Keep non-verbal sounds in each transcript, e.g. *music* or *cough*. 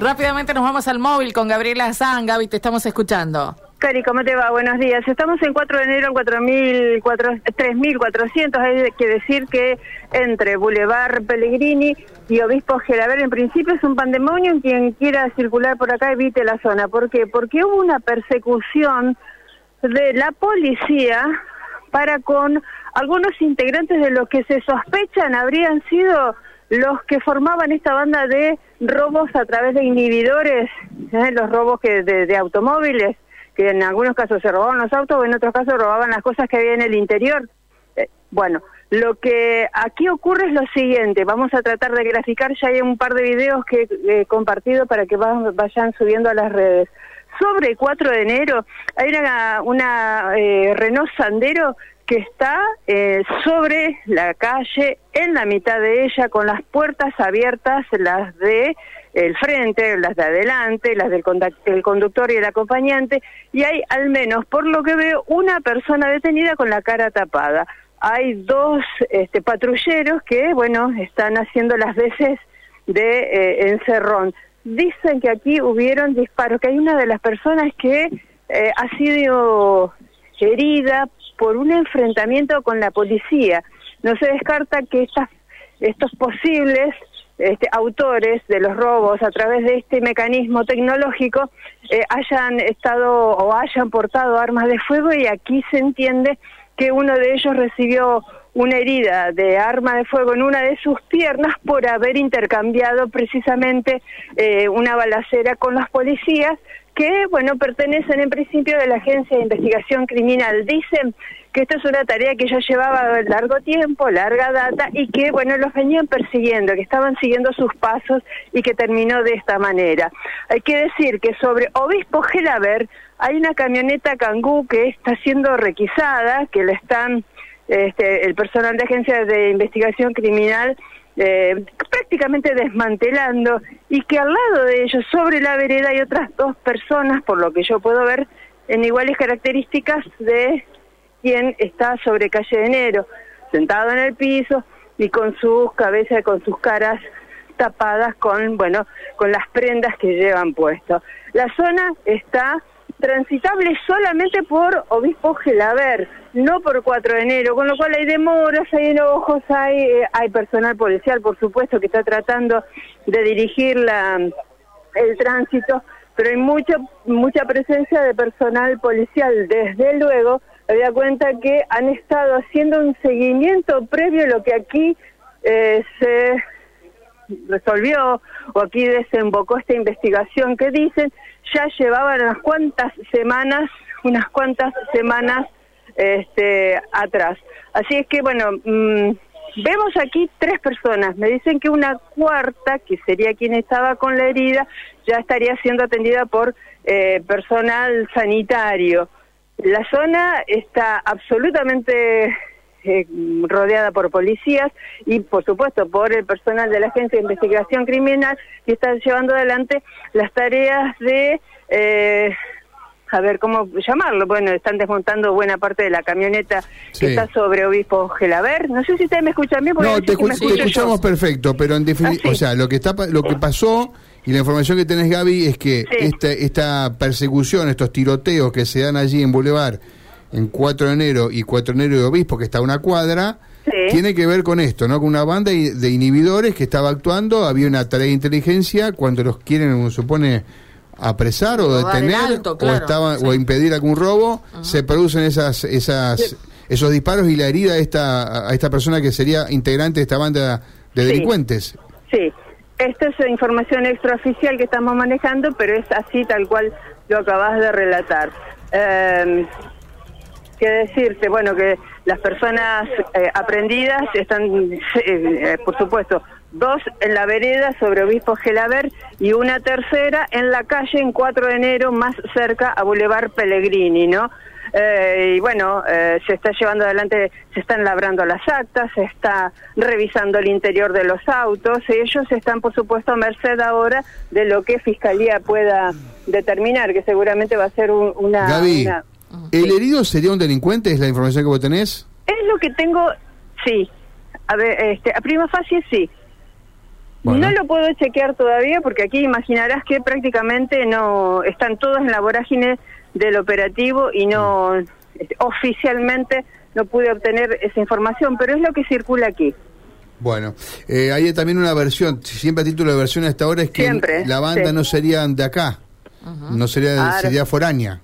Rápidamente nos vamos al móvil con Gabriela Zan. Gaby, te estamos escuchando. Cari, ¿cómo te va? Buenos días. Estamos en 4 de enero en 3.400. Hay que decir que entre Boulevard Pellegrini y Obispo Gelaber, en principio es un pandemonio. Quien quiera circular por acá evite la zona. ¿Por qué? Porque hubo una persecución de la policía para con algunos integrantes de los que se sospechan habrían sido los que formaban esta banda de robos a través de inhibidores, ¿eh? los robos que de, automóviles, que en algunos casos se robaban los autos en otros casos robaban las cosas que había en el interior. Eh, bueno, lo que aquí ocurre es lo siguiente, vamos a tratar de graficar, ya hay un par de videos que he compartido para que vayan subiendo a las redes. Sobre 4 de enero hay una, una eh, Renault Sandero que está eh, sobre la calle, en la mitad de ella, con las puertas abiertas, las de el frente, las de adelante, las del el conductor y el acompañante, y hay al menos, por lo que veo, una persona detenida con la cara tapada. Hay dos este, patrulleros que, bueno, están haciendo las veces de eh, encerrón. Dicen que aquí hubieron disparos, que hay una de las personas que eh, ha sido herida por un enfrentamiento con la policía. No se descarta que estos posibles este, autores de los robos a través de este mecanismo tecnológico eh, hayan estado o hayan portado armas de fuego y aquí se entiende que uno de ellos recibió una herida de arma de fuego en una de sus piernas por haber intercambiado precisamente eh, una balacera con los policías que, bueno, pertenecen en principio de la Agencia de Investigación Criminal. Dicen que esta es una tarea que ya llevaba largo tiempo, larga data, y que, bueno, los venían persiguiendo, que estaban siguiendo sus pasos y que terminó de esta manera. Hay que decir que sobre Obispo Gelaber hay una camioneta Kangoo que está siendo requisada, que la están, este, el personal de Agencia de Investigación Criminal eh, prácticamente desmantelando y que al lado de ellos, sobre la vereda, hay otras dos personas, por lo que yo puedo ver, en iguales características de quien está sobre calle de enero, sentado en el piso y con sus cabezas, con sus caras tapadas con, bueno, con las prendas que llevan puesto. La zona está transitable solamente por Obispo Gelaber, no por 4 de enero, con lo cual hay demoras, hay enojos, hay, eh, hay personal policial, por supuesto, que está tratando de dirigir la, el tránsito, pero hay mucha, mucha presencia de personal policial. Desde luego, me da cuenta que han estado haciendo un seguimiento previo a lo que aquí eh, se resolvió o aquí desembocó esta investigación que dicen ya llevaban unas cuantas semanas, unas cuantas semanas este, atrás. Así es que, bueno, mm, vemos aquí tres personas. Me dicen que una cuarta, que sería quien estaba con la herida, ya estaría siendo atendida por eh, personal sanitario. La zona está absolutamente eh, rodeada por policías y, por supuesto, por el personal de la Agencia de Investigación Criminal que está llevando adelante las tareas de... Eh, a ver cómo llamarlo. Bueno, están desmontando buena parte de la camioneta que está sobre Obispo Gelaber. No sé si ustedes me escuchan bien. No, te, escuchamos perfecto, pero en definitiva, ah, o sea, lo que está, lo que pasó y la información que tenés, Gaby, es que esta, esta persecución, estos tiroteos que se dan allí en Boulevard en 4 de enero y 4 de enero de Obispo, que está a una cuadra, tiene que ver con esto, ¿no? Con una banda de inhibidores que estaba actuando, había una tarea de inteligencia, cuando los quieren, uno supone, apresar o, detener o, estaba, o impedir algún robo, se producen esas, esas, esos disparos y la herida a esta, a esta persona que sería integrante de esta banda de delincuentes. Sí. Esta es información extraoficial que estamos manejando, pero es así tal cual lo acabas de relatar. Eh, ¿Qué decirte? Bueno, que las personas eh, aprendidas están, eh, eh, por supuesto, dos en la vereda sobre Obispo Gelaber y una tercera en la calle en 4 de enero, más cerca a Boulevard Pellegrini, ¿no? y bueno, se está llevando adelante, se están labrando las actas, se está revisando el interior de los autos, ellos están por supuesto a merced ahora de lo que Fiscalía pueda determinar, que seguramente va a ser una, ¿El herido sería un delincuente? ¿Es la información que vos tenés? Es lo que tengo, sí. A ver, este, a prima facie sí. No lo puedo chequear todavía porque aquí imaginarás que prácticamente no están todos en la vorágine del operativo y no este, oficialmente no pude obtener esa información, pero es lo que circula aquí. Bueno, eh, hay también una versión, siempre a título de versión hasta ahora es que la banda no sería de acá, no sería, sería foránea.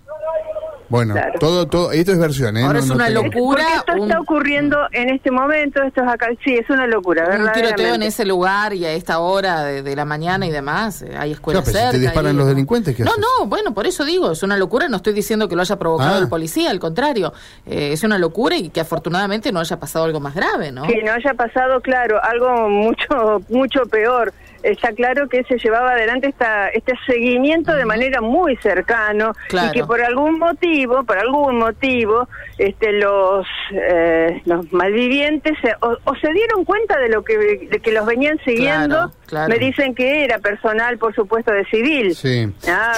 Bueno, todo, todo, esto es versión, ¿eh? Ahora es una locura. esto está ocurriendo en este momento, esto es acá, sí, es una locura, Un tiroteo en ese lugar y a esta hora de, la mañana y demás, eh, hay escuelas no, cerca. Si te disparan los delincuentes, ¿qué No, no, bueno, por eso digo, es una locura, no estoy diciendo que lo haya provocado el ah. policía, al contrario, eh, es una locura y que afortunadamente no haya pasado algo más grave, ¿no? Que no haya pasado, claro, algo mucho, *laughs* mucho peor está claro que se llevaba adelante esta, este seguimiento de manera muy cercano y que por algún motivo, por algún motivo, este, los, eh, los malvivientes o, se dieron cuenta de lo que, de que los venían siguiendo. Me dicen que era personal, por supuesto, de civil. Ah,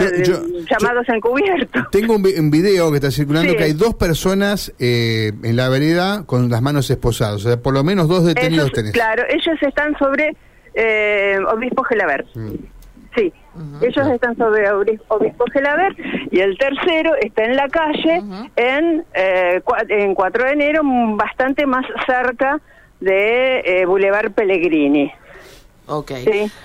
llamados encubiertos. Tengo un, video que está circulando que hay dos personas eh, en la vereda con las manos esposadas. O sea, por lo menos dos detenidos tenés. Claro, ellos están sobre eh, Obispo Gelaber. Sí, ellos están sobre Obispo Gelaber y el tercero está en la calle en, eh, en 4 de enero, bastante más cerca de eh, Boulevard Pellegrini. Ok.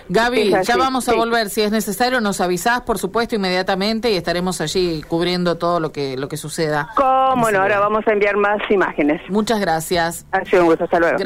Gaby, ya vamos a volver. Si es necesario, nos avisás, por supuesto, inmediatamente y estaremos allí cubriendo todo lo que, lo que suceda. Cómo no, ahora vamos a enviar más imágenes. Muchas gracias. Ha sido un gusto, hasta luego.